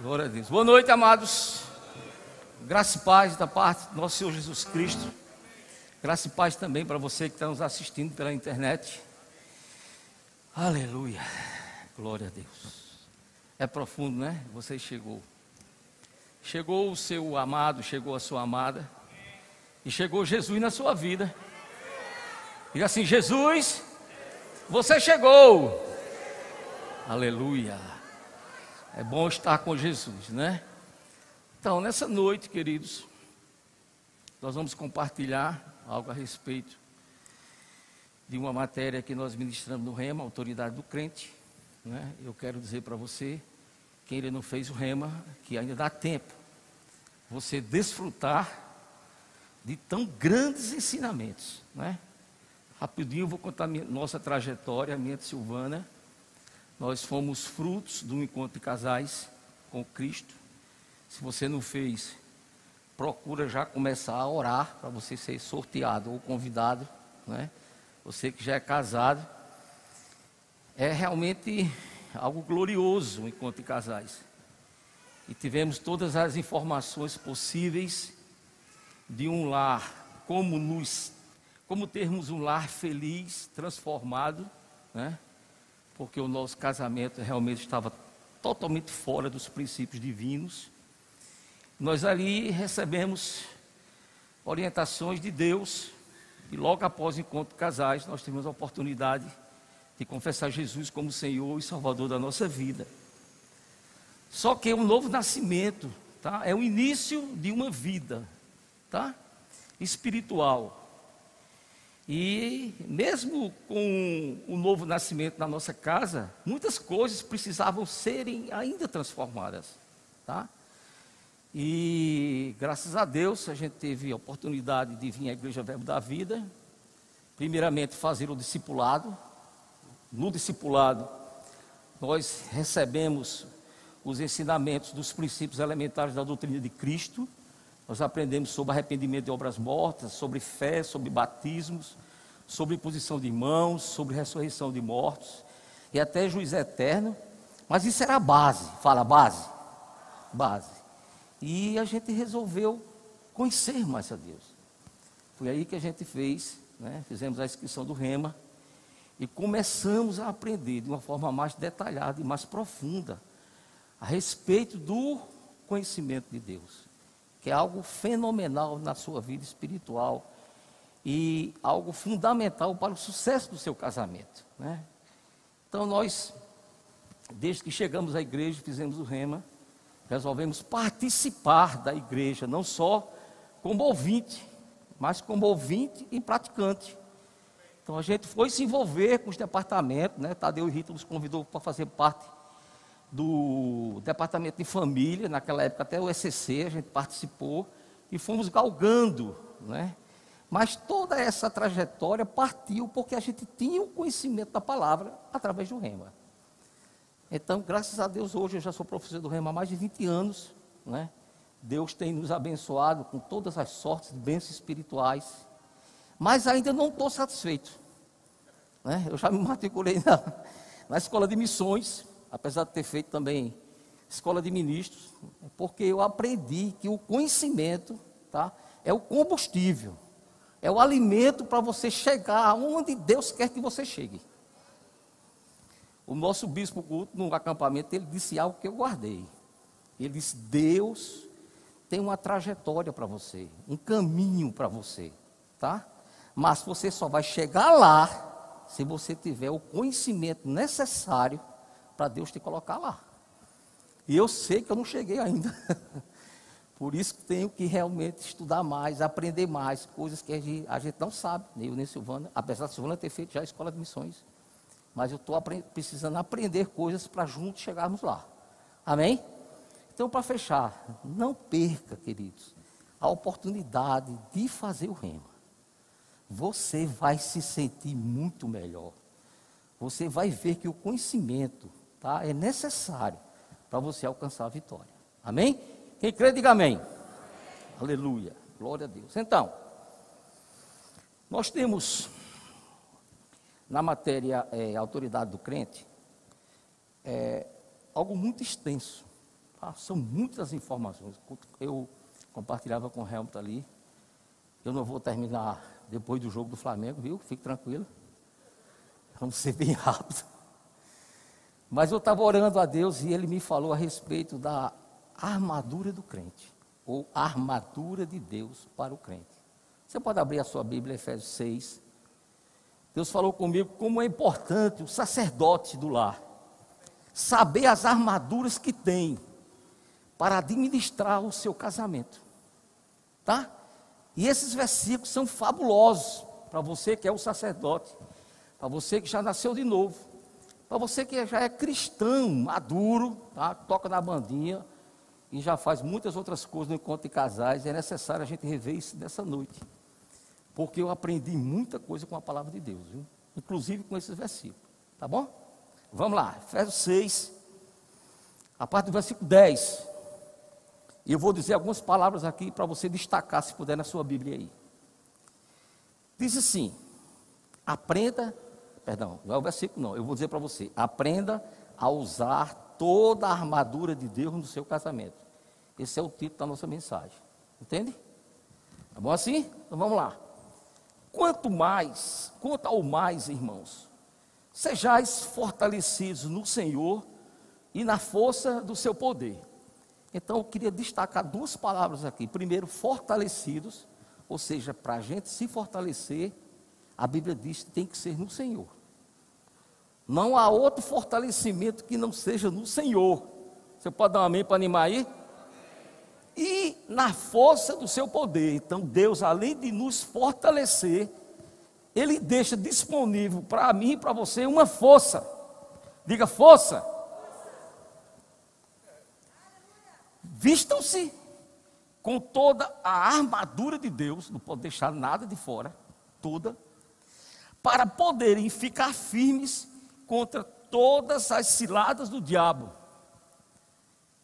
Glória a Deus. Boa noite, amados. Graça e paz da parte do nosso Senhor Jesus Cristo. Graça e paz também para você que está nos assistindo pela internet. Aleluia. Glória a Deus. É profundo, né? Você chegou. Chegou o seu amado, chegou a sua amada. E chegou Jesus na sua vida. Diga assim: Jesus, você chegou. Aleluia. É bom estar com Jesus, né? Então, nessa noite, queridos, nós vamos compartilhar algo a respeito de uma matéria que nós ministramos no Rema, Autoridade do Crente. Né? Eu quero dizer para você, quem ainda não fez o Rema, que ainda dá tempo você desfrutar de tão grandes ensinamentos. Né? Rapidinho eu vou contar minha, nossa trajetória, a minha de Silvana. Nós fomos frutos um encontro de casais com Cristo. Se você não fez, procura já começar a orar para você ser sorteado ou convidado, né? Você que já é casado, é realmente algo glorioso o encontro de casais. E tivemos todas as informações possíveis de um lar, como nos, como termos um lar feliz, transformado, né? Porque o nosso casamento realmente estava totalmente fora dos princípios divinos. Nós ali recebemos orientações de Deus, e logo após o encontro de casais, nós tivemos a oportunidade de confessar Jesus como Senhor e Salvador da nossa vida. Só que é um novo nascimento, tá? É o início de uma vida, tá? Espiritual. E mesmo com o novo nascimento na nossa casa, muitas coisas precisavam serem ainda transformadas, tá? E graças a Deus a gente teve a oportunidade de vir à Igreja Verbo da Vida, primeiramente fazer o discipulado. No discipulado, nós recebemos os ensinamentos dos princípios elementares da doutrina de Cristo nós aprendemos sobre arrependimento de obras mortas, sobre fé, sobre batismos, sobre posição de mãos, sobre ressurreição de mortos e até juiz eterno. Mas isso era a base, fala base. Base. E a gente resolveu conhecer mais a Deus. Foi aí que a gente fez, né? fizemos a inscrição do Rema e começamos a aprender de uma forma mais detalhada e mais profunda a respeito do conhecimento de Deus que é algo fenomenal na sua vida espiritual e algo fundamental para o sucesso do seu casamento. Né? Então nós, desde que chegamos à igreja, fizemos o rema, resolvemos participar da igreja, não só como ouvinte, mas como ouvinte e praticante. Então a gente foi se envolver com os departamentos, né? Tadeu e Rita nos convidou para fazer parte do Departamento de Família, naquela época até o ECC, a gente participou e fomos galgando, né? Mas toda essa trajetória partiu porque a gente tinha o conhecimento da palavra através do Rema. Então, graças a Deus, hoje eu já sou professor do Rema há mais de 20 anos, né? Deus tem nos abençoado com todas as sortes de bênçãos espirituais, mas ainda não estou satisfeito. Né? Eu já me matriculei na, na escola de missões, apesar de ter feito também escola de ministros, porque eu aprendi que o conhecimento tá, é o combustível, é o alimento para você chegar aonde Deus quer que você chegue. O nosso bispo culto no acampamento, ele disse algo que eu guardei. Ele disse: Deus tem uma trajetória para você, um caminho para você, tá? Mas você só vai chegar lá se você tiver o conhecimento necessário para Deus te colocar lá. E eu sei que eu não cheguei ainda. Por isso que tenho que realmente estudar mais, aprender mais, coisas que a gente, a gente não sabe, nem eu nem Silvana, apesar de Silvana ter feito já a escola de missões. Mas eu estou precisando aprender coisas para juntos chegarmos lá. Amém? Então, para fechar, não perca, queridos, a oportunidade de fazer o rema. Você vai se sentir muito melhor. Você vai ver que o conhecimento tá? é necessário para você alcançar a vitória. Amém? Quem crê, diga amém. amém. Aleluia. Glória a Deus. Então, nós temos na matéria é, autoridade do crente é, algo muito extenso. Tá? São muitas informações. Eu compartilhava com o Helmut ali. Eu não vou terminar depois do jogo do Flamengo, viu? Fique tranquilo. Vamos ser bem rápido. Mas eu estava orando a Deus e ele me falou a respeito da armadura do crente, ou armadura de Deus para o crente. Você pode abrir a sua Bíblia, Efésios 6. Deus falou comigo como é importante o sacerdote do lar saber as armaduras que tem para administrar o seu casamento. Tá? E esses versículos são fabulosos para você que é o sacerdote, para você que já nasceu de novo, para você que já é cristão, maduro, tá? toca na bandinha e já faz muitas outras coisas no encontro de casais, é necessário a gente rever isso dessa noite. Porque eu aprendi muita coisa com a palavra de Deus, viu? inclusive com esses versículos. Tá bom? Vamos lá, Efésios 6, a parte do versículo 10. E eu vou dizer algumas palavras aqui para você destacar, se puder, na sua Bíblia aí. Diz assim: aprenda, perdão, não é o versículo, não, eu vou dizer para você: aprenda a usar toda a armadura de Deus no seu casamento. Esse é o título da nossa mensagem. Entende? Tá bom assim? Então vamos lá. Quanto mais, quanto ao mais, irmãos, sejais fortalecidos no Senhor e na força do seu poder. Então eu queria destacar duas palavras aqui. Primeiro, fortalecidos, ou seja, para a gente se fortalecer, a Bíblia diz que tem que ser no Senhor. Não há outro fortalecimento que não seja no Senhor. Você pode dar um amém para animar aí? E na força do seu poder. Então, Deus, além de nos fortalecer, Ele deixa disponível para mim e para você uma força. Diga força. Vistam-se com toda a armadura de Deus, não pode deixar nada de fora, toda, para poderem ficar firmes contra todas as ciladas do diabo.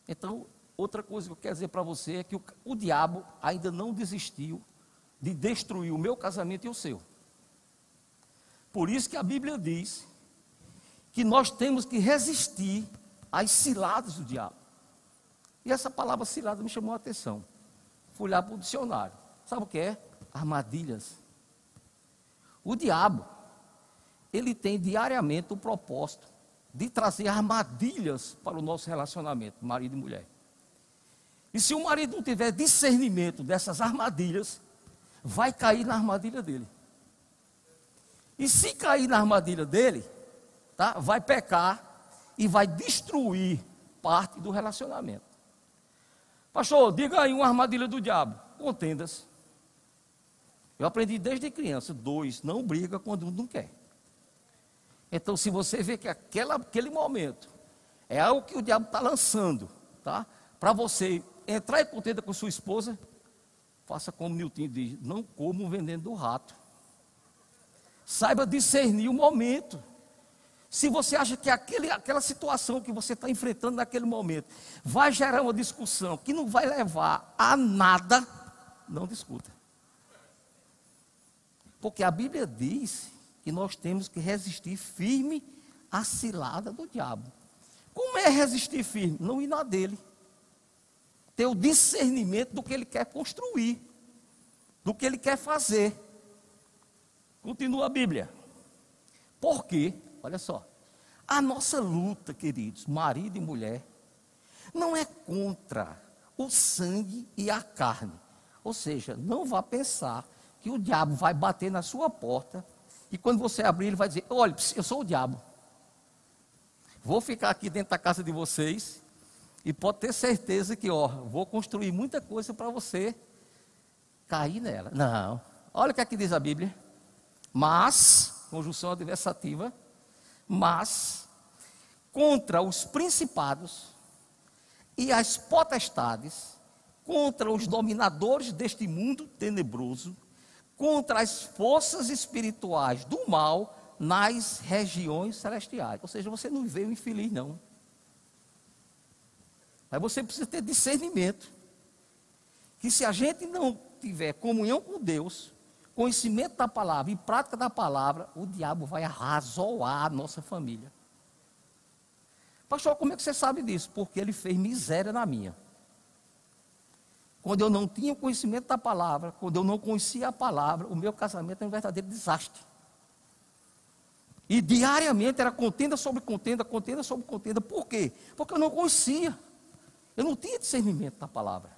Então, outra coisa que eu quero dizer para você é que o, o diabo ainda não desistiu de destruir o meu casamento e o seu. Por isso que a Bíblia diz que nós temos que resistir às ciladas do diabo. E essa palavra cilada me chamou a atenção. Fui olhar para o dicionário. Sabe o que é? Armadilhas. O diabo, ele tem diariamente o propósito de trazer armadilhas para o nosso relacionamento, marido e mulher. E se o marido não tiver discernimento dessas armadilhas, vai cair na armadilha dele. E se cair na armadilha dele, tá, vai pecar e vai destruir parte do relacionamento. Pastor, diga aí uma armadilha do diabo. Contendas. Eu aprendi desde criança. Dois, não briga quando um não quer. Então, se você vê que aquela, aquele momento é algo que o diabo está lançando, tá? Para você entrar em contenda com sua esposa, faça como Newton diz: não como veneno do rato. Saiba discernir o momento. Se você acha que aquele, aquela situação que você está enfrentando naquele momento vai gerar uma discussão que não vai levar a nada, não discuta. Porque a Bíblia diz que nós temos que resistir firme à cilada do diabo. Como é resistir firme? Não ir na dele. Ter o discernimento do que ele quer construir, do que ele quer fazer. Continua a Bíblia. Por quê? Olha só. A nossa luta, queridos, marido e mulher, não é contra o sangue e a carne. Ou seja, não vá pensar que o diabo vai bater na sua porta e quando você abrir, ele vai dizer: Olha, eu sou o diabo. Vou ficar aqui dentro da casa de vocês e pode ter certeza que, ó, vou construir muita coisa para você cair nela. Não. Olha o que aqui diz a Bíblia. Mas, conjunção adversativa, mas contra os principados e as potestades, contra os dominadores deste mundo tenebroso, contra as forças espirituais do mal nas regiões celestiais. Ou seja, você não veio infeliz, não. Mas você precisa ter discernimento. Que se a gente não tiver comunhão com Deus, conhecimento da palavra e prática da palavra, o diabo vai arrasoar a nossa família. Pastor, como é que você sabe disso? Porque ele fez miséria na minha. Quando eu não tinha conhecimento da palavra, quando eu não conhecia a palavra, o meu casamento era um verdadeiro desastre. E diariamente era contenda sobre contenda, contenda sobre contenda. Por quê? Porque eu não conhecia. Eu não tinha discernimento da palavra.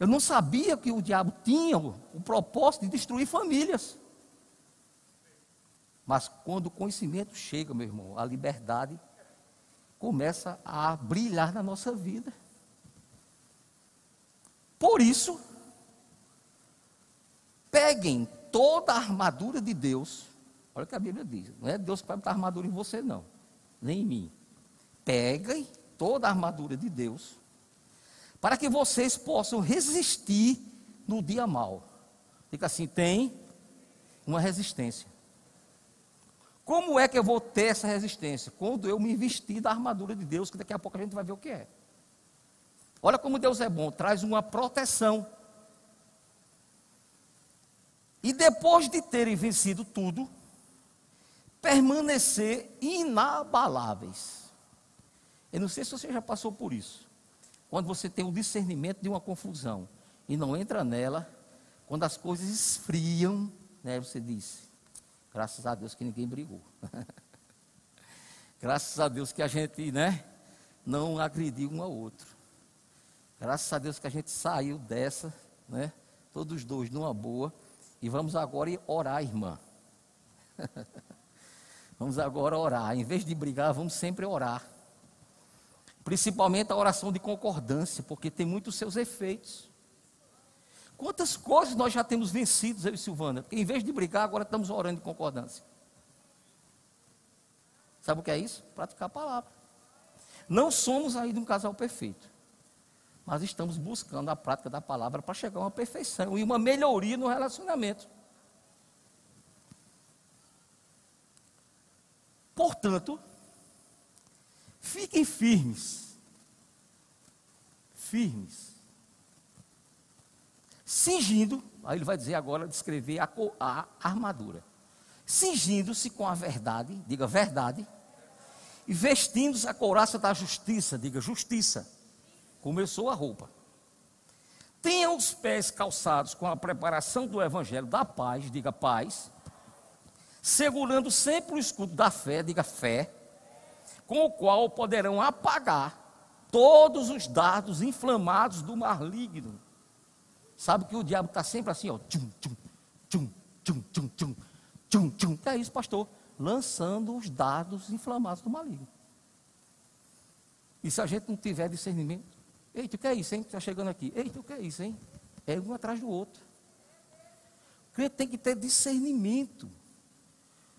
Eu não sabia que o diabo tinha o, o propósito de destruir famílias. Mas quando o conhecimento chega, meu irmão, a liberdade começa a brilhar na nossa vida. Por isso, peguem toda a armadura de Deus. Olha o que a Bíblia diz. Não é Deus que vai botar armadura em você, não. Nem em mim. Peguem toda a armadura de Deus. Para que vocês possam resistir no dia mal. Fica assim, tem uma resistência. Como é que eu vou ter essa resistência? Quando eu me vestir da armadura de Deus, que daqui a pouco a gente vai ver o que é. Olha como Deus é bom, traz uma proteção. E depois de terem vencido tudo, permanecer inabaláveis. Eu não sei se você já passou por isso. Quando você tem o discernimento de uma confusão e não entra nela, quando as coisas esfriam, né, você diz: Graças a Deus que ninguém brigou. Graças a Deus que a gente, né, não agrediu um ao outro. Graças a Deus que a gente saiu dessa, né, todos dois numa boa. E vamos agora orar, irmã. vamos agora orar. Em vez de brigar, vamos sempre orar. Principalmente a oração de concordância, porque tem muitos seus efeitos. Quantas coisas nós já temos vencido, eu e Silvana? Porque em vez de brigar, agora estamos orando em concordância. Sabe o que é isso? Praticar a palavra. Não somos ainda um casal perfeito. Mas estamos buscando a prática da palavra para chegar a uma perfeição e uma melhoria no relacionamento. Portanto, fiquem firmes. Firmes cingindo, aí ele vai dizer agora, descrever a, a armadura. Cingindo-se com a verdade, diga verdade, e vestindo-se a couraça da justiça, diga justiça. Começou a roupa. Tenham os pés calçados com a preparação do evangelho da paz, diga paz, segurando sempre o escudo da fé, diga fé, com o qual poderão apagar todos os dardos inflamados do maligno. Sabe que o diabo está sempre assim, ó. Tchum, tchum, tchum, tchum, tchum, tchum, tchum, tchum. É isso, pastor? Lançando os dados inflamados do maligno. E se a gente não tiver discernimento, eita, o que é isso, hein? Está chegando aqui. Eita, o que é isso, hein? É um atrás do outro. O crente tem que ter discernimento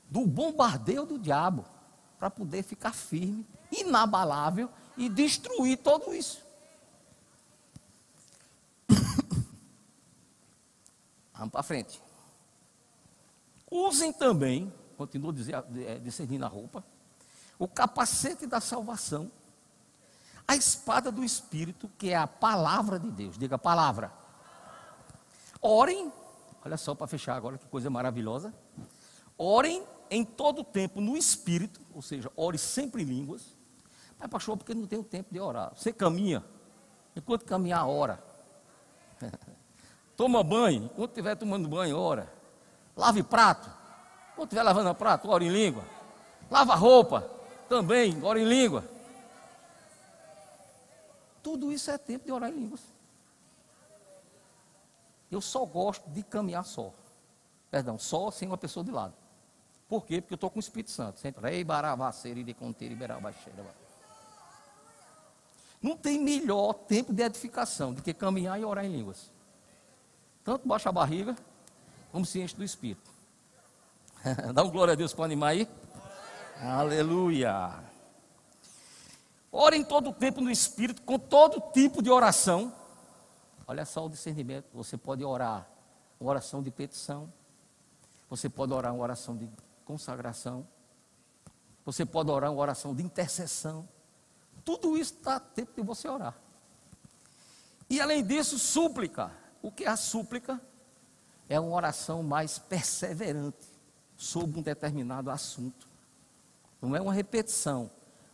do bombardeio do diabo para poder ficar firme, inabalável e destruir tudo isso. Vamos para frente. Usem também, continua é, discernindo a roupa, o capacete da salvação, a espada do Espírito, que é a palavra de Deus. Diga palavra. Orem, olha só para fechar agora, que coisa maravilhosa. Orem em todo tempo no Espírito, ou seja, ore sempre em línguas. Mas, pastor, porque não tem o tempo de orar. Você caminha, enquanto caminhar, ora. Toma banho, quando estiver tomando banho, ora. Lave prato, quando estiver lavando prato, ora em língua. Lava roupa, também, ora em língua. Tudo isso é tempo de orar em línguas. Eu só gosto de caminhar só. Perdão, só sem uma pessoa de lado. Por quê? Porque eu estou com o Espírito Santo. Sempre. Não tem melhor tempo de edificação do que caminhar e orar em línguas. Tanto baixa a barriga, como se enche do Espírito. Dá um glória a Deus para animar aí. Aleluia. Ore em todo o tempo no Espírito, com todo tipo de oração. Olha só o discernimento. Você pode orar uma oração de petição. Você pode orar uma oração de consagração. Você pode orar uma oração de intercessão. Tudo isso está tempo de você orar. E além disso, súplica. O que é a súplica? É uma oração mais perseverante sobre um determinado assunto. Não é uma repetição,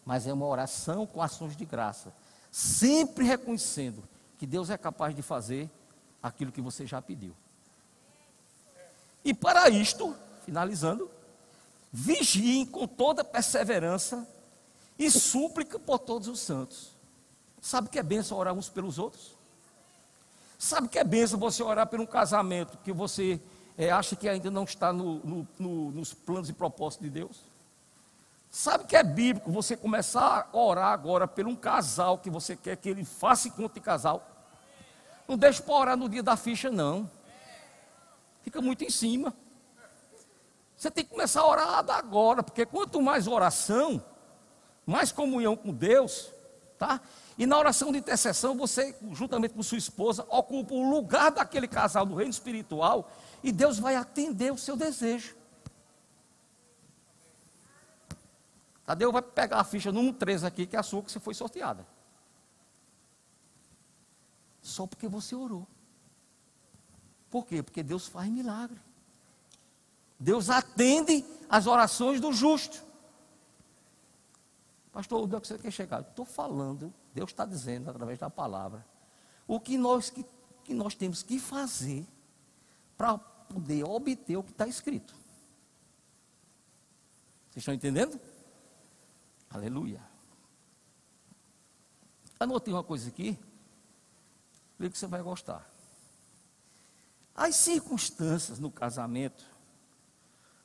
mas é uma oração com ações de graça, sempre reconhecendo que Deus é capaz de fazer aquilo que você já pediu. E para isto, finalizando, vigiem com toda perseverança e súplica por todos os santos. Sabe que é benção orar uns pelos outros? Sabe que é benção você orar por um casamento que você é, acha que ainda não está no, no, no, nos planos e propósitos de Deus? Sabe que é bíblico você começar a orar agora por um casal que você quer que ele faça encontro de casal? Não deixe para orar no dia da ficha, não. Fica muito em cima. Você tem que começar a orar agora, porque quanto mais oração, mais comunhão com Deus, tá? E na oração de intercessão, você, juntamente com sua esposa, ocupa o lugar daquele casal do reino espiritual e Deus vai atender o seu desejo. Tadeu vai pegar a ficha número 3 aqui, que é a sua que você foi sorteada. Só porque você orou. Por quê? Porque Deus faz milagre. Deus atende as orações do justo. Pastor, onde é que você quer chegar? Estou falando, Deus está dizendo através da palavra, o que nós, que, que nós temos que fazer para poder obter o que está escrito. Vocês estão entendendo? Aleluia. Anotei uma coisa aqui, creio que você vai gostar. As circunstâncias no casamento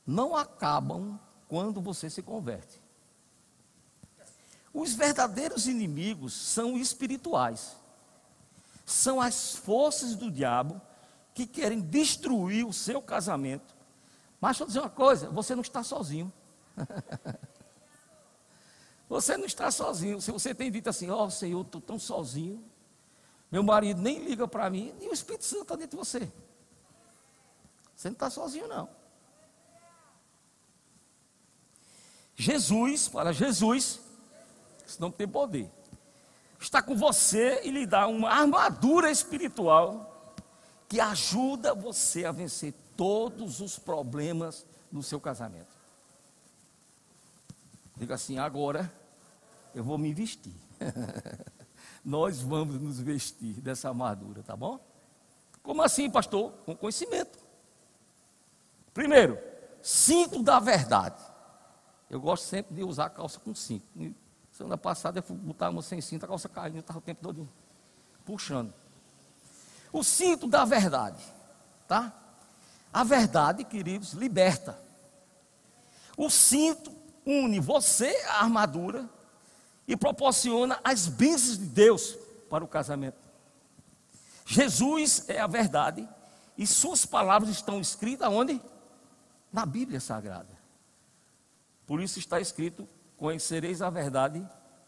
não acabam quando você se converte. Os verdadeiros inimigos são espirituais. São as forças do diabo que querem destruir o seu casamento. Mas deixa eu dizer uma coisa: você não está sozinho. você não está sozinho. Se você tem dito assim, ó oh, Senhor, estou tão sozinho, meu marido nem liga para mim, e o Espírito Santo está dentro de você. Você não está sozinho, não. Jesus, fala Jesus, senão tem poder. Está com você e lhe dá uma armadura espiritual que ajuda você a vencer todos os problemas no seu casamento. Diga assim: agora eu vou me vestir. Nós vamos nos vestir dessa armadura, tá bom? Como assim, pastor? Com conhecimento. Primeiro, cinto da verdade. Eu gosto sempre de usar calça com cinto. Semana passada eu fui botar uma sem cinto, a calça caindo, estava o tempo todo puxando. O cinto da verdade, tá? A verdade, queridos, liberta. O cinto une você, a armadura, e proporciona as bênçãos de Deus para o casamento. Jesus é a verdade, e suas palavras estão escritas onde? Na Bíblia Sagrada. Por isso está escrito: Conhecereis a verdade,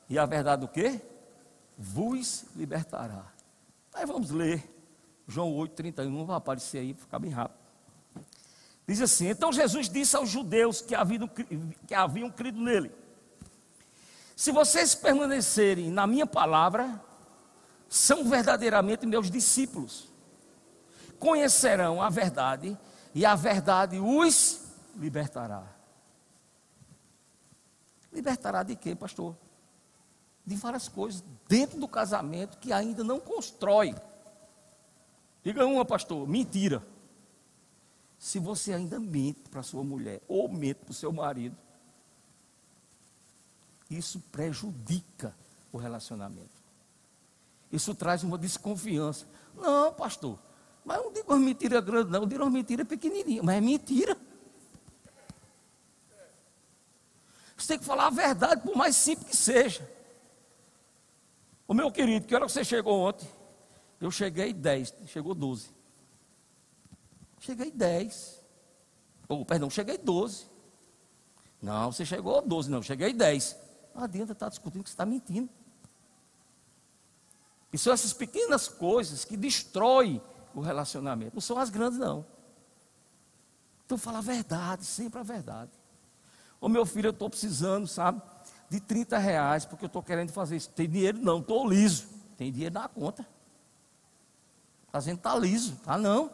e a verdade o quê? Vos libertará. Aí vamos ler João 8, 31, vai aparecer aí, ficar bem rápido. Diz assim: Então Jesus disse aos judeus que haviam, que haviam crido nele: Se vocês permanecerem na minha palavra, são verdadeiramente meus discípulos. Conhecerão a verdade, e a verdade os libertará. Libertará de quê, pastor? De várias coisas dentro do casamento que ainda não constrói. Diga uma, pastor, mentira. Se você ainda mente para sua mulher ou mente para o seu marido, isso prejudica o relacionamento. Isso traz uma desconfiança. Não, pastor, mas eu não digo uma mentira grande, não, eu digo uma mentira pequenininha, mas é mentira. Você tem que falar a verdade, por mais simples que seja. O meu querido, que hora você chegou ontem? Eu cheguei 10, chegou 12. Cheguei 10. Oh, perdão, cheguei 12. Não, você chegou 12, não, cheguei 10. Não adianta estar discutindo que você está mentindo. E são essas pequenas coisas que destroem o relacionamento. Não são as grandes, não. Então fala a verdade, sempre a verdade. Ô meu filho, eu estou precisando, sabe, de 30 reais, porque eu estou querendo fazer isso. Tem dinheiro? Não, estou liso. Tem dinheiro na conta. Dizendo que está liso. Tá não.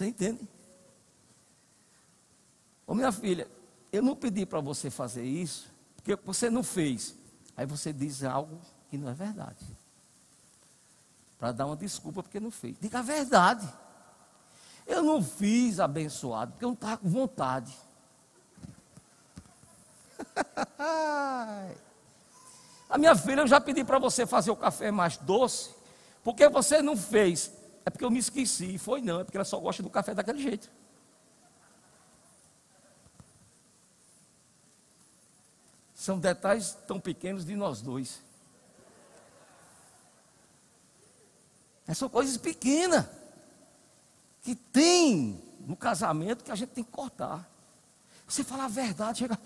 Você entende? Ô minha filha, eu não pedi para você fazer isso, porque você não fez. Aí você diz algo que não é verdade. Para dar uma desculpa porque não fez. Diga a verdade. Eu não fiz abençoado, porque eu não estava com vontade. a minha filha, eu já pedi para você fazer o café mais doce, porque você não fez. É porque eu me esqueci. Foi não, é porque ela só gosta do café daquele jeito. São detalhes tão pequenos de nós dois. Essas são coisas pequenas que tem no casamento que a gente tem que cortar. Você falar a verdade, chega.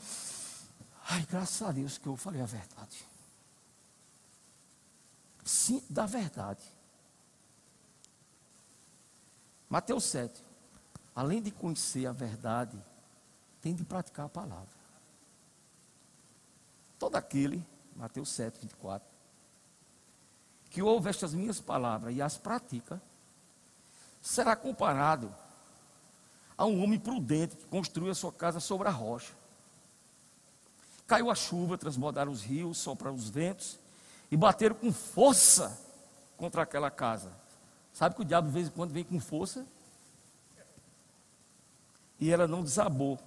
Ai, graças a Deus que eu falei a verdade. Sim, da verdade. Mateus 7. Além de conhecer a verdade, tem de praticar a palavra. Todo aquele, Mateus 7, 24, que ouve estas minhas palavras e as pratica, será comparado a um homem prudente que construiu a sua casa sobre a rocha. Caiu a chuva, transbordaram os rios, sopraram os ventos e bateram com força contra aquela casa. Sabe que o diabo de vez em quando vem com força? E ela não desabou,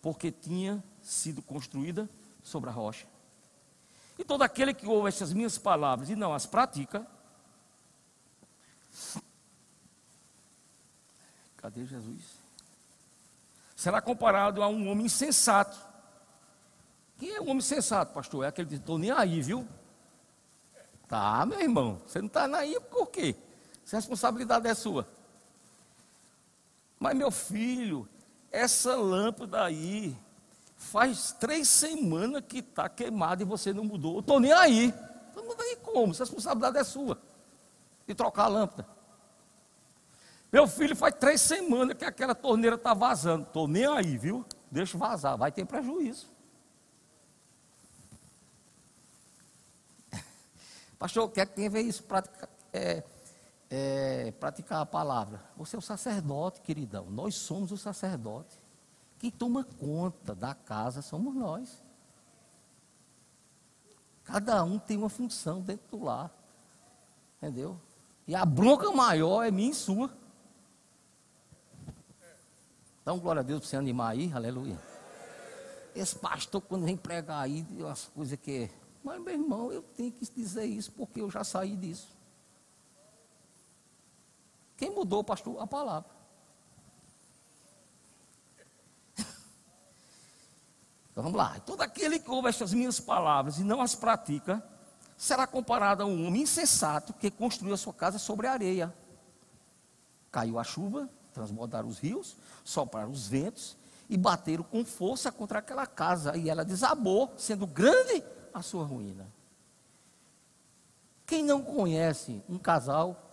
porque tinha sido construída sobre a rocha. E todo aquele que ouve essas minhas palavras e não as pratica, cadê Jesus? Será comparado a um homem insensato. Quem é um homem sensato, pastor? É aquele que estou nem aí, viu? Tá, meu irmão, você não está aí por quê? Se a responsabilidade é sua. Mas meu filho, essa lâmpada aí, Faz três semanas que está queimado e você não mudou. Eu estou nem aí. Então não aí como? Essa responsabilidade é sua. De trocar a lâmpada. Meu filho faz três semanas que aquela torneira está vazando. Estou nem aí, viu? Deixa vazar, vai ter prejuízo. Pastor, quer que tem a ver isso? Praticar, é, é, praticar a palavra. Você é o sacerdote, queridão. Nós somos o sacerdote. Quem toma conta da casa somos nós. Cada um tem uma função dentro do lar. Entendeu? E a bronca maior é minha e sua. Um glória a Deus para você animar aí, aleluia. Esse pastor, quando vem pregar aí, as coisas que. Mas, meu irmão, eu tenho que dizer isso porque eu já saí disso. Quem mudou, pastor? A palavra. Então vamos lá. Todo aquele que ouve estas minhas palavras e não as pratica, será comparado a um homem insensato que construiu a sua casa sobre a areia. Caiu a chuva, transbordaram os rios, sopraram os ventos e bateram com força contra aquela casa e ela desabou, sendo grande a sua ruína. Quem não conhece um casal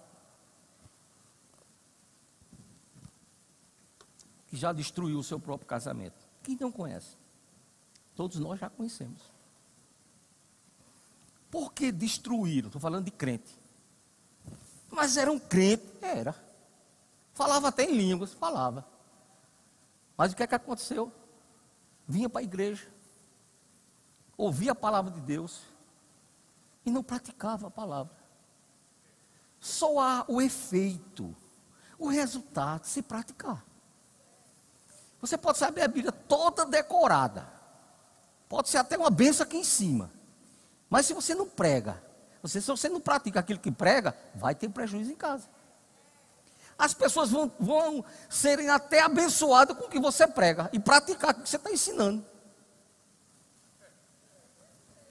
já destruiu o seu próprio casamento? Quem não conhece? Todos nós já conhecemos. Por que destruíram? Estou falando de crente. Mas era um crente? Era. Falava até em línguas, falava. Mas o que é que aconteceu? Vinha para a igreja, ouvia a palavra de Deus e não praticava a palavra. Só há o efeito, o resultado se praticar. Você pode saber a Bíblia toda decorada. Pode ser até uma benção aqui em cima. Mas se você não prega, você, se você não pratica aquilo que prega, vai ter prejuízo em casa. As pessoas vão, vão serem até abençoadas com o que você prega e praticar o que você está ensinando.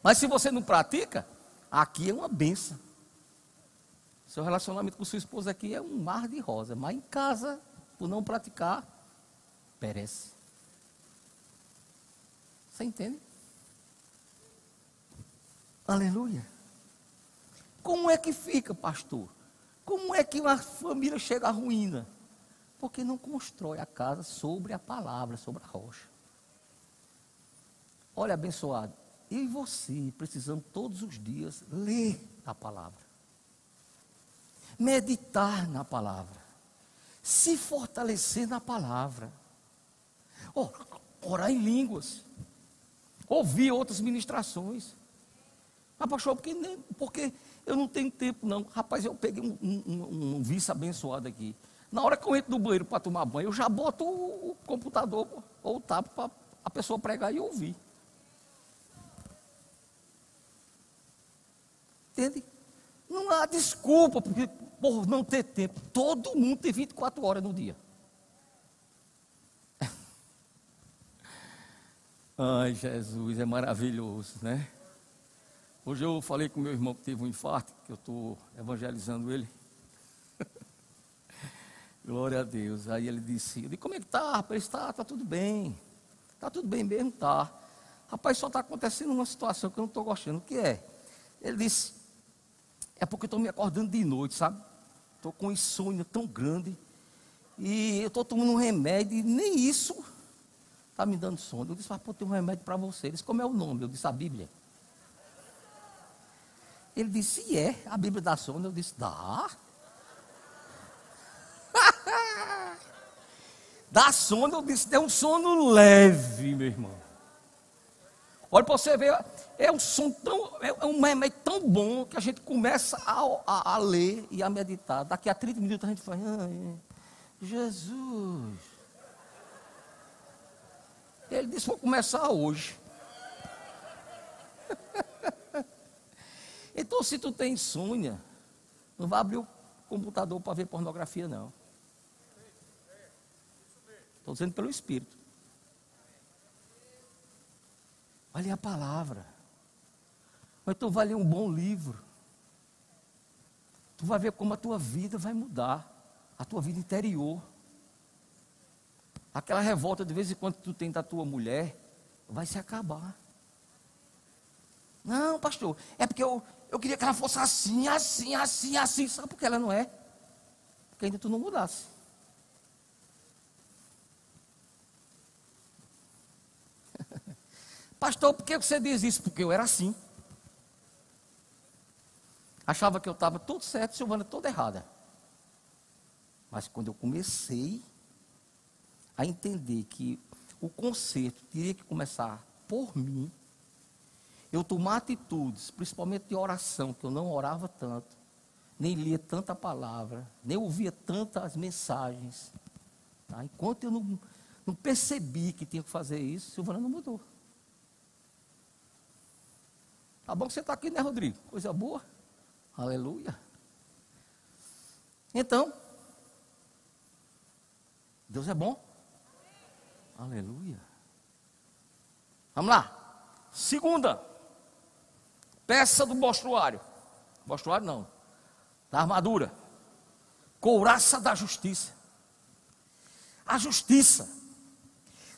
Mas se você não pratica, aqui é uma benção. Seu relacionamento com sua esposa aqui é um mar de rosa, mas em casa, por não praticar, perece. Você entende? Aleluia. Como é que fica, pastor? Como é que uma família chega à ruína? Porque não constrói a casa sobre a palavra, sobre a rocha. Olha, abençoado, eu e você precisamos todos os dias ler a palavra, meditar na palavra, se fortalecer na palavra. Orar em línguas, ouvir outras ministrações. Mas, pastor, porque, porque eu não tenho tempo, não. Rapaz, eu peguei um, um, um vice abençoado aqui. Na hora que eu entro no banheiro para tomar banho, eu já boto o, o computador ou o tablet para a pessoa pregar e ouvir. Entende? Não há desculpa por não ter tempo. Todo mundo tem 24 horas no dia. Ai, Jesus, é maravilhoso, né? Hoje eu falei com meu irmão que teve um infarto, que eu estou evangelizando ele. Glória a Deus. Aí ele disse, eu disse, como é que tá? Rapaz, está, tá tudo bem. Está tudo bem mesmo, tá. Rapaz, só está acontecendo uma situação que eu não estou gostando. O que é? Ele disse, é porque eu estou me acordando de noite, sabe? Estou com insônia tão grande. E eu estou tomando um remédio e nem isso está me dando sono. Eu disse, mas pô, tem um remédio para você. Ele disse, como é o nome? Eu disse, a Bíblia. Ele disse, e é, a Bíblia dá sono. Eu disse, dá. dá sono, eu disse, é um sono leve, meu irmão. Olha para você ver, é um som tão, é um remédio tão bom que a gente começa a, a, a, ler e a meditar. Daqui a 30 minutos a gente fala, Jesus. Ele disse, vou começar hoje. Então, se tu tem insônia, não vai abrir o computador para ver pornografia, não. Estou dizendo pelo Espírito. Ler a palavra. Ou então vai ler um bom livro. Tu vai ver como a tua vida vai mudar. A tua vida interior. Aquela revolta de vez em quando tu tem da tua mulher, vai se acabar. Não, pastor, é porque eu, eu queria que ela fosse assim, assim, assim, assim. Sabe por que ela não é? Porque ainda tu não mudasse. Pastor, por que você diz isso? Porque eu era assim. Achava que eu estava tudo certo, Silvana toda errada. Mas quando eu comecei a entender que o conserto teria que começar por mim, eu tomar atitudes, principalmente de oração, que eu não orava tanto, nem lia tanta palavra, nem ouvia tantas mensagens. Tá? Enquanto eu não, não percebi que tinha que fazer isso, Silvana não mudou. Tá bom que você está aqui, né, Rodrigo? Coisa boa. Aleluia. Então, Deus é bom. Aleluia. Vamos lá. Segunda peça do mostruário. Mostruário não, da armadura. Couraça da justiça. A justiça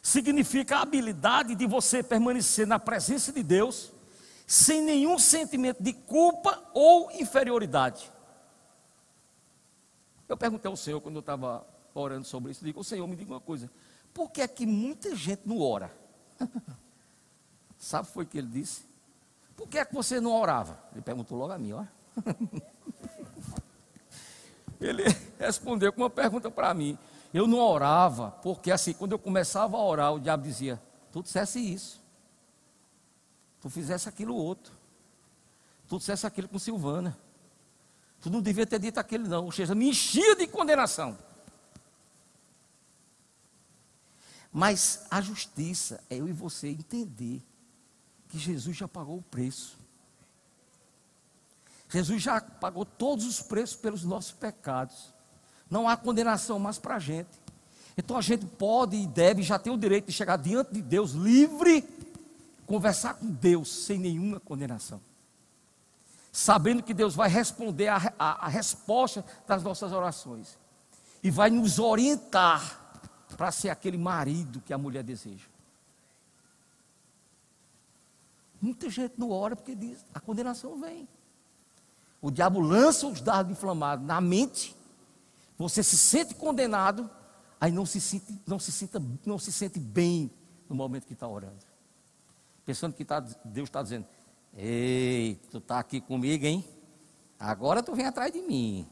significa a habilidade de você permanecer na presença de Deus sem nenhum sentimento de culpa ou inferioridade. Eu perguntei ao Senhor quando eu estava orando sobre isso, digo, o Senhor me diga uma coisa, por que é que muita gente não ora? Sabe foi o que ele disse? Por que é que você não orava? Ele perguntou logo a mim, ó. Ele respondeu com uma pergunta para mim. Eu não orava, porque assim, quando eu começava a orar, o diabo dizia: Tu dissesse isso, tu fizesse aquilo outro, tu dissesse aquilo com Silvana, tu não devia ter dito aquilo, não. Ou seja, me enchia de condenação. Mas a justiça é eu e você entender que Jesus já pagou o preço. Jesus já pagou todos os preços pelos nossos pecados. Não há condenação mais para a gente. Então a gente pode e deve, já tem o direito de chegar diante de Deus livre, conversar com Deus sem nenhuma condenação. Sabendo que Deus vai responder a, a, a resposta das nossas orações. E vai nos orientar para ser aquele marido que a mulher deseja. Muita gente não ora porque diz, a condenação vem. O diabo lança os dardos inflamados na mente, você se sente condenado, aí não se sente, não se sinta, não se sente bem no momento que está orando. Pensando que tá, Deus está dizendo, ei, tu está aqui comigo, hein? Agora tu vem atrás de mim.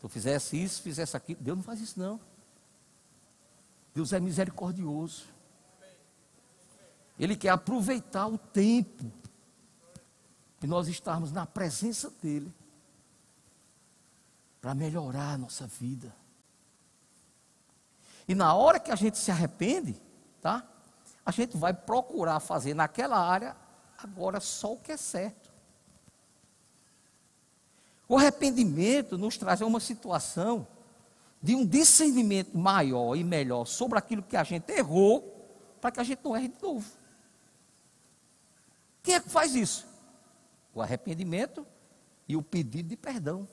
Tu fizesse isso, fizesse aquilo. Deus não faz isso não. Deus é misericordioso. Ele quer aproveitar o tempo de nós estarmos na presença dEle para melhorar a nossa vida. E na hora que a gente se arrepende, tá? A gente vai procurar fazer naquela área agora só o que é certo. O arrependimento nos traz a uma situação de um discernimento maior e melhor sobre aquilo que a gente errou, para que a gente não erre de novo. Quem é que faz isso? O arrependimento e o pedido de perdão.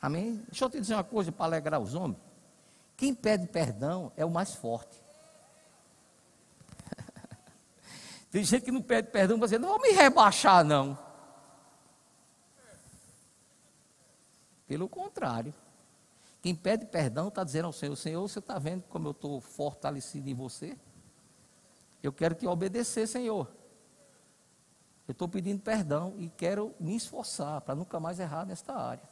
Amém? Deixa eu te dizer uma coisa para alegrar os homens. Quem pede perdão é o mais forte. Tem gente que não pede perdão, mas dizer, não vou me rebaixar, não. Pelo contrário. Quem pede perdão está dizendo ao Senhor, Senhor, você está vendo como eu estou fortalecido em você? Eu quero te obedecer, Senhor. Eu estou pedindo perdão e quero me esforçar para nunca mais errar nesta área.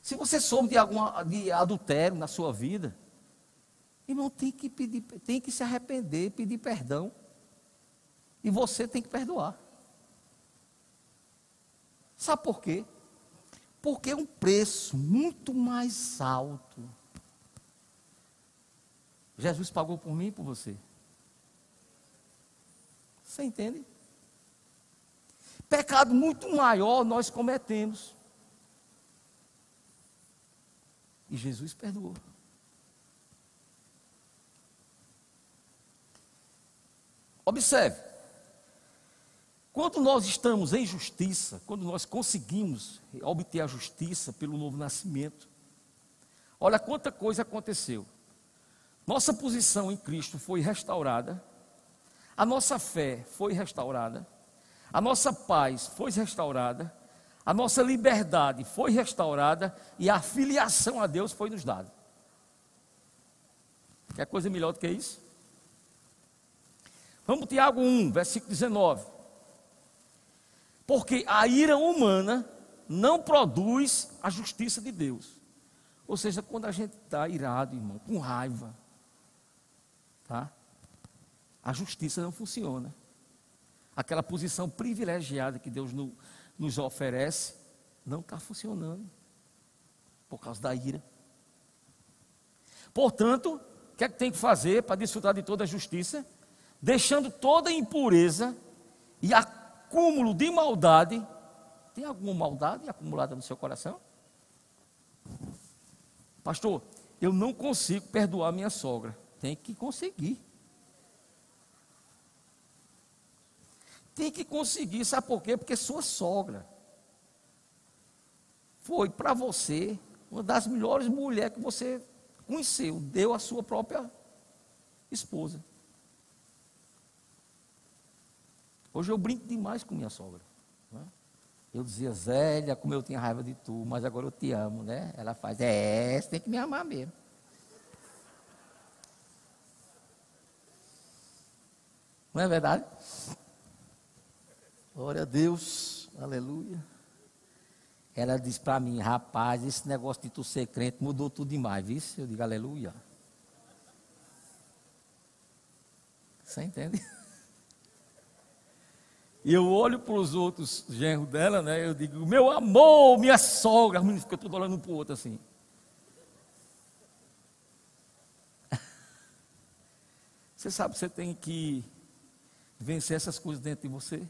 Se você soube de algum de adultério na sua vida, irmão, tem que pedir, tem que se arrepender, pedir perdão. E você tem que perdoar. Sabe por quê? Porque é um preço muito mais alto. Jesus pagou por mim e por você. Você entende? Pecado muito maior nós cometemos. E Jesus perdoou. Observe. Quando nós estamos em justiça, quando nós conseguimos obter a justiça pelo novo nascimento, olha quanta coisa aconteceu. Nossa posição em Cristo foi restaurada, a nossa fé foi restaurada, a nossa paz foi restaurada, a nossa liberdade foi restaurada e a filiação a Deus foi nos dada. Quer coisa melhor do que isso? Vamos Tiago 1, versículo 19. Porque a ira humana não produz a justiça de Deus. Ou seja, quando a gente está irado, irmão, com raiva, tá? A justiça não funciona. Aquela posição privilegiada que Deus no, nos oferece não está funcionando por causa da ira. Portanto, o que é que tem que fazer para desfrutar de toda a justiça? Deixando toda a impureza e a acúmulo de maldade. Tem alguma maldade acumulada no seu coração? Pastor, eu não consigo perdoar minha sogra. Tem que conseguir. Tem que conseguir, sabe por quê? Porque sua sogra foi para você uma das melhores mulheres que você conheceu, deu a sua própria esposa. Hoje eu brinco demais com minha sogra. Né? Eu dizia, Zélia, como eu tinha raiva de tu, mas agora eu te amo, né? Ela faz, é, você tem que me amar mesmo. Não é verdade? Glória a Deus, aleluia. Ela diz para mim, rapaz, esse negócio de tu ser crente mudou tudo demais, viu? Eu digo, aleluia. Você entende? E eu olho para os outros genros dela, né? Eu digo, meu amor, minha sogra. As meninas ficam todas olhando para o outro assim. Você sabe, você tem que vencer essas coisas dentro de você.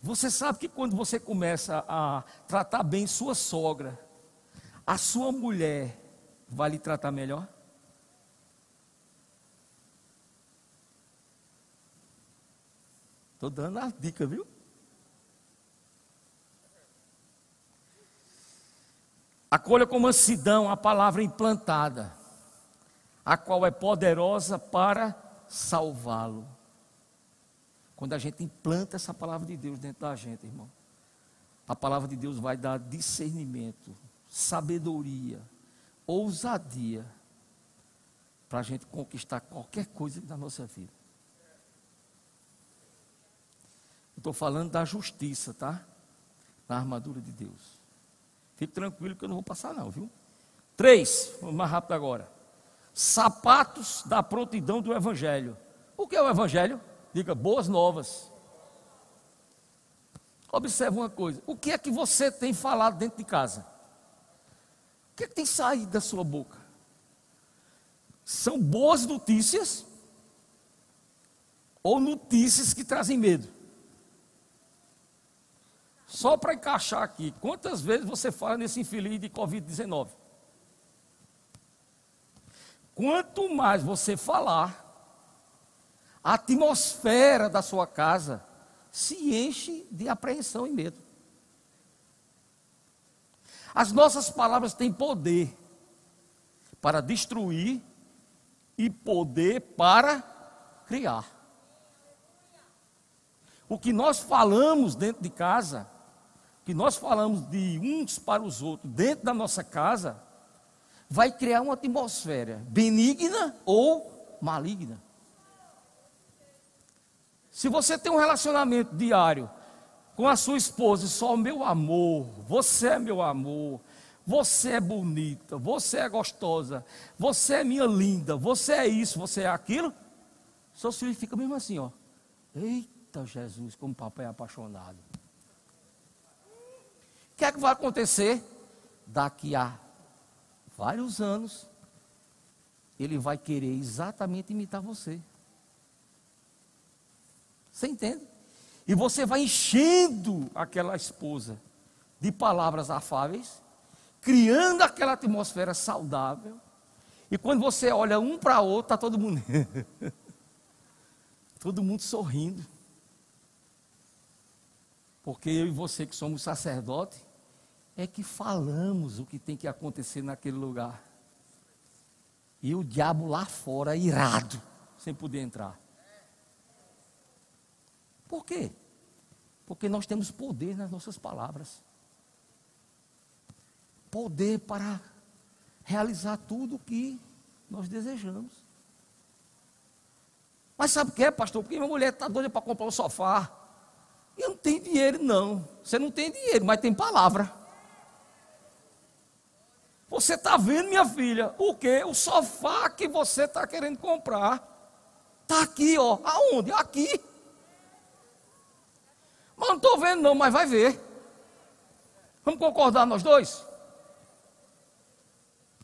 Você sabe que quando você começa a tratar bem sua sogra, a sua mulher vai lhe tratar melhor? Estou dando a dica, viu? Acolha com mansidão a palavra implantada, a qual é poderosa para salvá-lo. Quando a gente implanta essa palavra de Deus dentro da gente, irmão, a palavra de Deus vai dar discernimento, sabedoria, ousadia, para a gente conquistar qualquer coisa da nossa vida. Estou falando da justiça, tá? Na armadura de Deus. Fique tranquilo que eu não vou passar, não, viu? Três, vamos mais rápido agora. sapatos da prontidão do Evangelho. O que é o Evangelho? Diga, boas novas. Observe uma coisa: o que é que você tem falado dentro de casa? O que é que tem saído da sua boca? São boas notícias ou notícias que trazem medo? Só para encaixar aqui, quantas vezes você fala nesse infeliz de Covid-19? Quanto mais você falar, a atmosfera da sua casa se enche de apreensão e medo. As nossas palavras têm poder para destruir e poder para criar. O que nós falamos dentro de casa, que nós falamos de uns para os outros dentro da nossa casa, vai criar uma atmosfera benigna ou maligna. Se você tem um relacionamento diário com a sua esposa, só meu amor, você é meu amor, você é bonita, você é gostosa, você é minha linda, você é isso, você é aquilo, seu filho fica mesmo assim, ó. Eita Jesus, como papai é apaixonado. Que é que vai acontecer? Daqui a vários anos, ele vai querer exatamente imitar você. Você entende? E você vai enchendo aquela esposa de palavras afáveis, criando aquela atmosfera saudável. E quando você olha um para outro, está todo mundo. todo mundo sorrindo. Porque eu e você que somos sacerdotes, é que falamos o que tem que acontecer naquele lugar. E o diabo lá fora, irado, sem poder entrar. Por quê? Porque nós temos poder nas nossas palavras poder para realizar tudo o que nós desejamos. Mas sabe o que é, pastor? Porque minha mulher está doida para comprar um sofá. E eu não tenho dinheiro, não. Você não tem dinheiro, mas tem palavra. Você está vendo, minha filha, o que? O sofá que você está querendo comprar. Está aqui, ó. Aonde? Aqui. Mas não estou vendo, não, mas vai ver. Vamos concordar nós dois?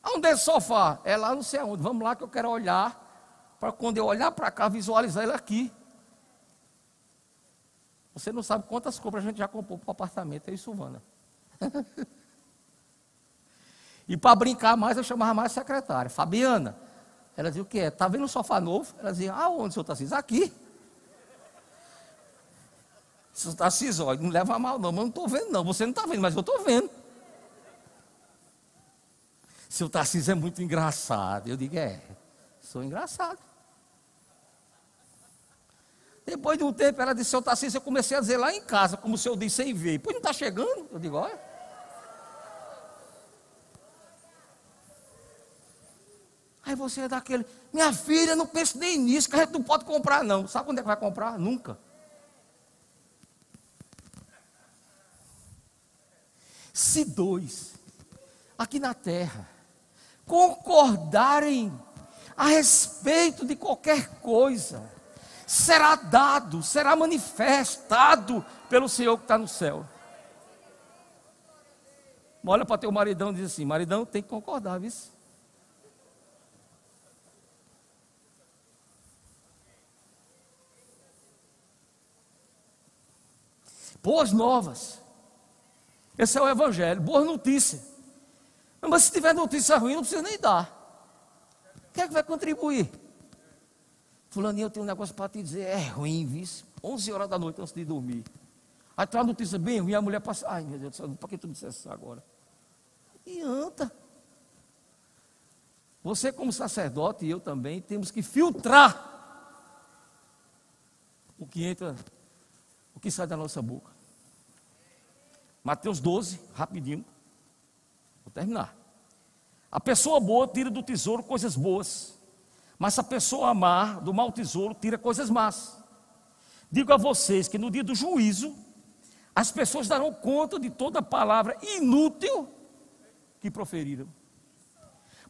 Aonde é esse sofá? É lá não sei aonde. Vamos lá que eu quero olhar. Para quando eu olhar para cá, visualizar ele aqui. Você não sabe quantas compras a gente já comprou para o apartamento, é isso, Vana. E para brincar mais, eu chamava mais a secretária, Fabiana. Ela dizia, o que é? Está vendo um sofá novo? Ela dizia, aonde, senhor Tarcísio? Aqui. Senhor Tarcísio, olha, não leva mal não, mas eu não estou vendo não. Você não está vendo, mas eu estou vendo. Seu Tarcísio é muito engraçado. Eu digo, é, sou engraçado. Depois de um tempo, ela disse, seu Tarcísio, eu comecei a dizer lá em casa, como o senhor disse, sem ver. Pois não está chegando? Eu digo, olha. Aí você é daquele, minha filha, não pense nem nisso, que a gente não pode comprar, não. Sabe quando é que vai comprar? Nunca. Se dois, aqui na terra, concordarem a respeito de qualquer coisa, será dado, será manifestado pelo Senhor que está no céu. Olha para teu maridão e diz assim: maridão tem que concordar, viu? Boas novas. Esse é o Evangelho, boas notícias. Mas se tiver notícia ruim, não precisa nem dar. O que é que vai contribuir? Fulaninho, eu tenho um negócio para te dizer, é ruim, vice. 11 horas da noite antes de dormir. Aí traz notícia bem ruim, a mulher passa, ai meu Deus do céu, para que tu me dissesse isso agora? Anda. Você, como sacerdote, e eu também, temos que filtrar o que entra, que sai da nossa boca. Mateus 12, rapidinho. Vou terminar. A pessoa boa tira do tesouro coisas boas, mas a pessoa má do mau tesouro tira coisas más. Digo a vocês que no dia do juízo, as pessoas darão conta de toda palavra inútil que proferiram.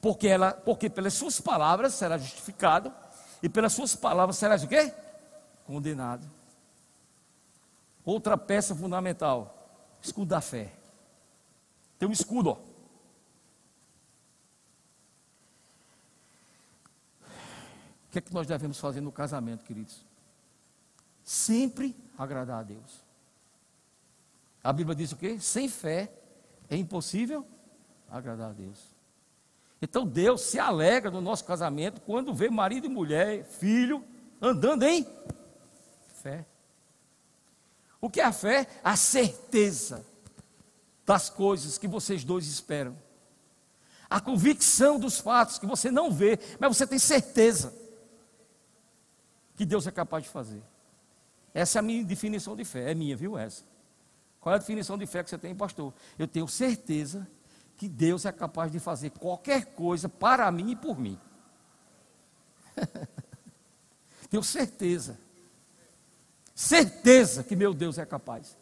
Porque, ela, porque pelas suas palavras será justificado, e pelas suas palavras será o quê? Condenado. Outra peça fundamental, escudo da fé. Tem um escudo, ó. O que é que nós devemos fazer no casamento, queridos? Sempre agradar a Deus. A Bíblia diz o quê? Sem fé é impossível agradar a Deus. Então Deus se alegra no nosso casamento quando vê marido e mulher, filho, andando em fé. O que é a fé? A certeza das coisas que vocês dois esperam. A convicção dos fatos que você não vê, mas você tem certeza que Deus é capaz de fazer. Essa é a minha definição de fé, é minha, viu essa? Qual é a definição de fé que você tem, pastor? Eu tenho certeza que Deus é capaz de fazer qualquer coisa para mim e por mim. tenho certeza. Certeza que meu Deus é capaz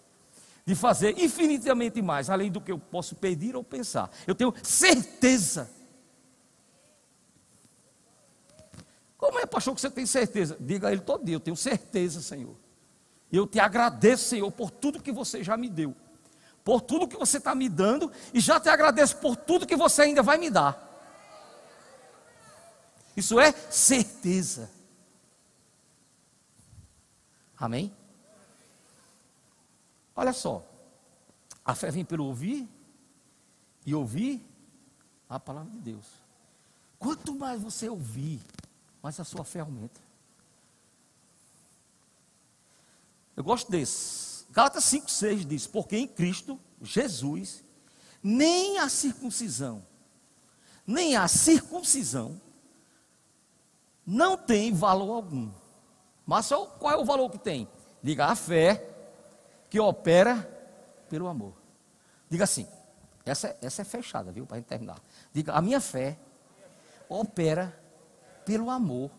de fazer infinitamente mais, além do que eu posso pedir ou pensar. Eu tenho certeza. Como é, pastor, que você tem certeza? Diga a ele todo dia, eu tenho certeza, Senhor. Eu te agradeço, Senhor, por tudo que você já me deu, por tudo que você está me dando, e já te agradeço por tudo que você ainda vai me dar. Isso é certeza. Amém? Olha só, a fé vem pelo ouvir e ouvir a palavra de Deus. Quanto mais você ouvir, mais a sua fé aumenta. Eu gosto desse. Gálatas 5,6 diz: Porque em Cristo, Jesus, nem a circuncisão, nem a circuncisão não tem valor algum. Mas qual é o valor que tem? Diga a fé que opera pelo amor. Diga assim, essa, essa é fechada, viu? Para a gente terminar. Diga, a minha fé opera pelo amor.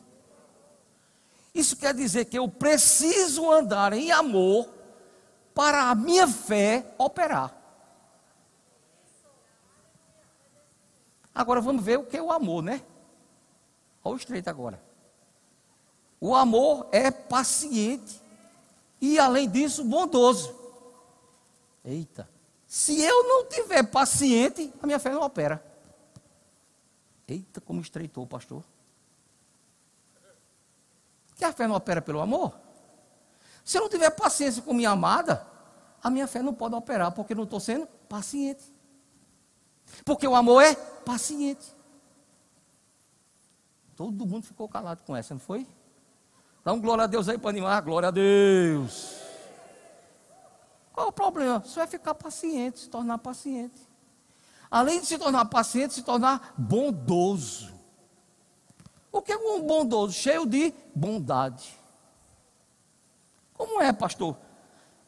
Isso quer dizer que eu preciso andar em amor para a minha fé operar. Agora vamos ver o que é o amor, né? Olha o estreito agora. O amor é paciente e, além disso, bondoso. Eita, se eu não tiver paciente, a minha fé não opera. Eita, como estreitou, pastor. Que a fé não opera pelo amor? Se eu não tiver paciência com minha amada, a minha fé não pode operar, porque eu não estou sendo paciente. Porque o amor é paciente. Todo mundo ficou calado com essa, não foi? Dá um glória a Deus aí para animar. Glória a Deus. Qual é o problema? Você vai ficar paciente, se tornar paciente. Além de se tornar paciente, se tornar bondoso. O que é um bondoso? Cheio de bondade. Como é, pastor?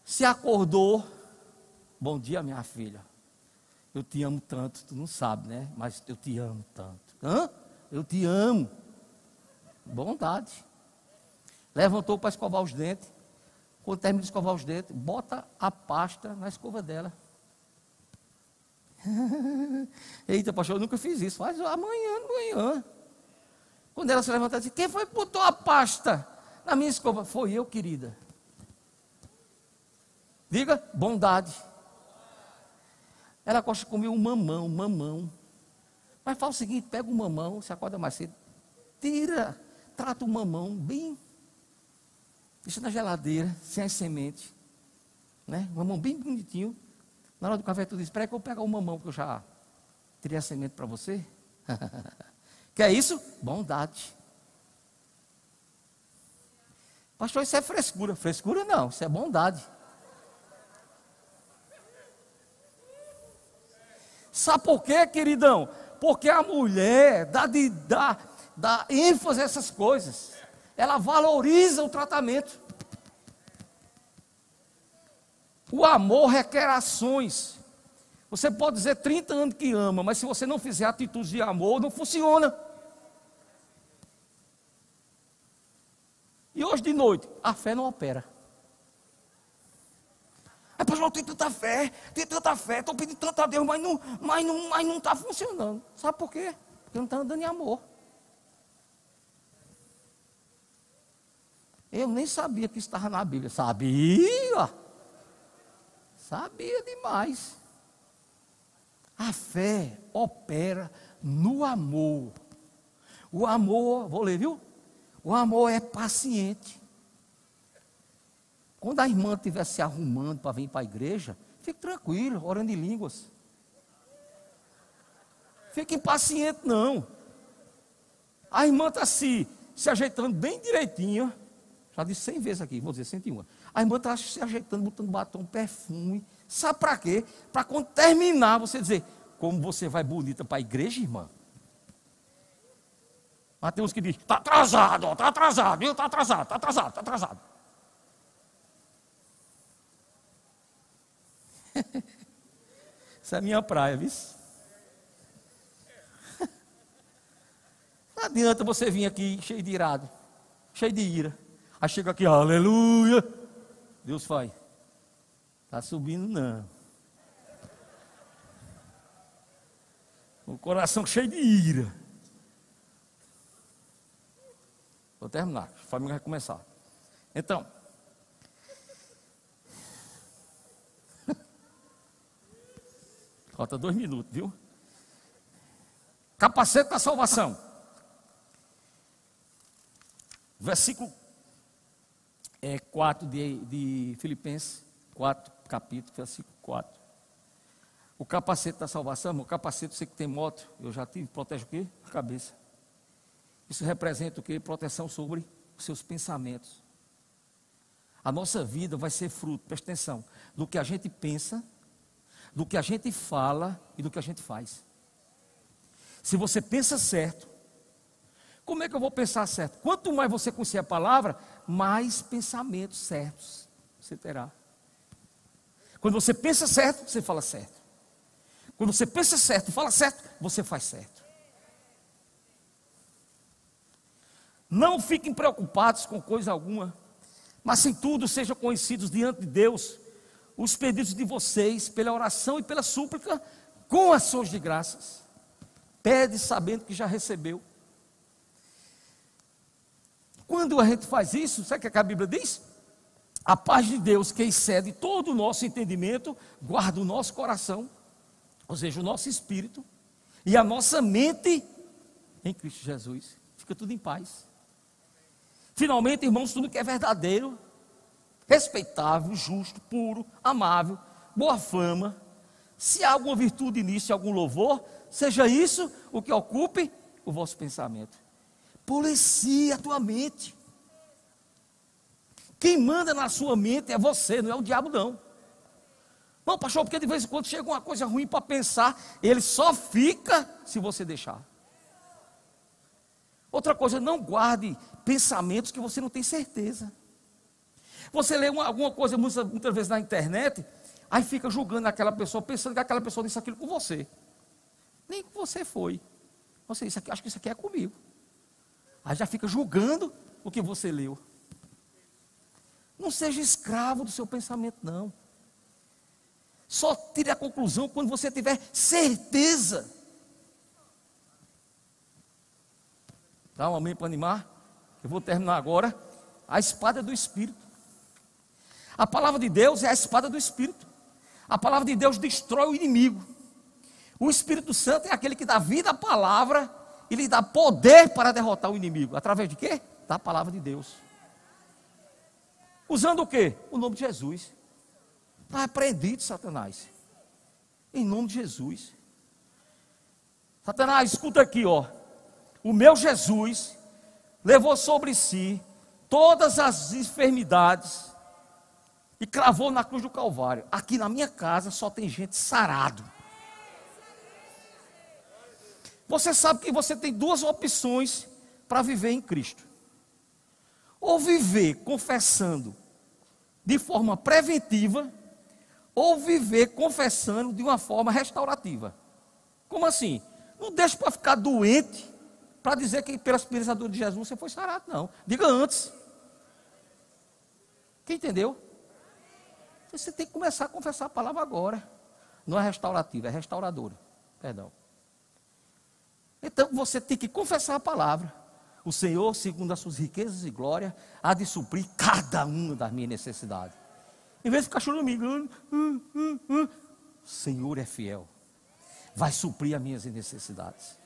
Se acordou, bom dia, minha filha. Eu te amo tanto, tu não sabe, né? Mas eu te amo tanto. Hã? Eu te amo. Bondade. Levantou para escovar os dentes. Quando termina de escovar os dentes, bota a pasta na escova dela. Eita, pastor, eu nunca fiz isso. Faz amanhã, amanhã. Quando ela se levantou, disse: Quem foi que botou a pasta na minha escova? Foi eu, querida. Diga, bondade. Ela gosta de comer um mamão, mamão. Mas fala o seguinte: pega um mamão, se acorda mais cedo, tira, trata o mamão bem, deixa na geladeira, sem as sementes. Né? Um mamão bem bonitinho. Na hora do café, tu diz: Espera que eu vou pegar o mamão que eu já tirei a semente para você. Que é isso? Bondade. Pastor, isso é frescura. Frescura não, isso é bondade. Sabe por quê, queridão? Porque a mulher dá, de, dá, dá ênfase a essas coisas. Ela valoriza o tratamento. O amor requer ações. Você pode dizer 30 anos que ama, mas se você não fizer atitudes de amor, não funciona. E hoje de noite, a fé não opera. É, pastor, tem tanta fé, tem tanta fé, estou pedindo tanto a Deus, mas não está mas não, mas não tá funcionando. Sabe por quê? porque não está andando em amor. Eu nem sabia que estava na Bíblia. Sabia? Sabia demais. A fé opera no amor. O amor, vou ler, viu? O amor é paciente. Quando a irmã estiver se arrumando para vir para a igreja, fique tranquilo, orando em línguas. Fique impaciente, não. A irmã está se, se ajeitando bem direitinho. Já disse cem vezes aqui, vou dizer 101. A irmã está se ajeitando, botando batom, perfume. Sabe para quê? Para quando terminar, você dizer, como você vai bonita para a igreja, irmã? Mas tem uns que dizem, está atrasado, está atrasado, está atrasado, está atrasado, está atrasado. Essa é a minha praia, viu? Não adianta você vir aqui cheio de irado, cheio de ira. Aí chega aqui, aleluia. Deus faz. Está subindo, não. O coração cheio de ira. Vou terminar, a família vai começar. Então, Falta dois minutos, viu? Capacete da salvação. Versículo é, 4 de, de Filipenses 4, capítulo, versículo 4. O capacete da salvação, o capacete, você que tem moto, eu já tive, protege o quê? A cabeça. Isso representa o quê? Proteção sobre os seus pensamentos. A nossa vida vai ser fruto, presta atenção, do que a gente pensa do que a gente fala e do que a gente faz. Se você pensa certo, como é que eu vou pensar certo? Quanto mais você conhecer a palavra, mais pensamentos certos você terá. Quando você pensa certo, você fala certo. Quando você pensa certo fala certo, você faz certo. Não fiquem preocupados com coisa alguma, mas em tudo sejam conhecidos diante de Deus os pedidos de vocês pela oração e pela súplica com ações de graças. Pede sabendo que já recebeu. Quando a gente faz isso, sabe o que a Bíblia diz? A paz de Deus, que excede todo o nosso entendimento, guarda o nosso coração, ou seja, o nosso espírito, e a nossa mente em Cristo Jesus. Fica tudo em paz. Finalmente, irmãos, tudo que é verdadeiro, respeitável, justo, puro, amável, boa fama. Se há alguma virtude nisso, algum louvor, seja isso o que ocupe o vosso pensamento. Policie a tua mente. Quem manda na sua mente é você, não é o diabo, não. Não, pastor, porque de vez em quando chega uma coisa ruim para pensar, ele só fica se você deixar. Outra coisa, não guarde pensamentos que você não tem certeza. Você lê uma, alguma coisa muitas, muitas vezes na internet, aí fica julgando aquela pessoa, pensando que aquela pessoa disse aquilo com você. Nem com você foi. Você, aqui, acho que isso aqui é comigo. Aí já fica julgando o que você leu. Não seja escravo do seu pensamento, não. Só tire a conclusão quando você tiver certeza. Dá um amém para animar? Eu vou terminar agora. A espada do Espírito. A palavra de Deus é a espada do Espírito. A palavra de Deus destrói o inimigo. O Espírito Santo é aquele que dá vida à palavra e lhe dá poder para derrotar o inimigo. Através de quê? Da palavra de Deus. Usando o quê? O nome de Jesus. Está repreendido, Satanás. Em nome de Jesus. Satanás, escuta aqui, ó. O meu Jesus levou sobre si todas as enfermidades e cravou na cruz do Calvário. Aqui na minha casa só tem gente sarado. Você sabe que você tem duas opções para viver em Cristo. Ou viver confessando de forma preventiva, ou viver confessando de uma forma restaurativa. Como assim? Não deixe para ficar doente para dizer que pela experiência de Jesus você foi sarado, não. Diga antes. Quem entendeu? Você tem que começar a confessar a palavra agora. Não é restaurativa, é restauradora. Perdão. Então você tem que confessar a palavra. O Senhor, segundo as suas riquezas e glória, há de suprir cada uma das minhas necessidades. Em vez de ficar choramingando, hum, hum, hum, o Senhor é fiel. Vai suprir as minhas necessidades.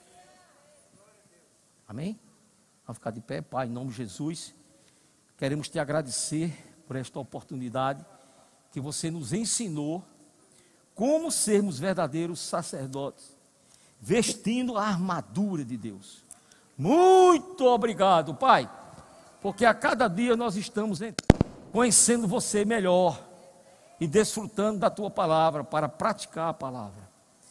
Amém? Vamos ficar de pé, Pai, em nome de Jesus. Queremos te agradecer por esta oportunidade que você nos ensinou como sermos verdadeiros sacerdotes, vestindo a armadura de Deus. Muito obrigado, Pai, porque a cada dia nós estamos conhecendo você melhor e desfrutando da tua palavra para praticar a palavra.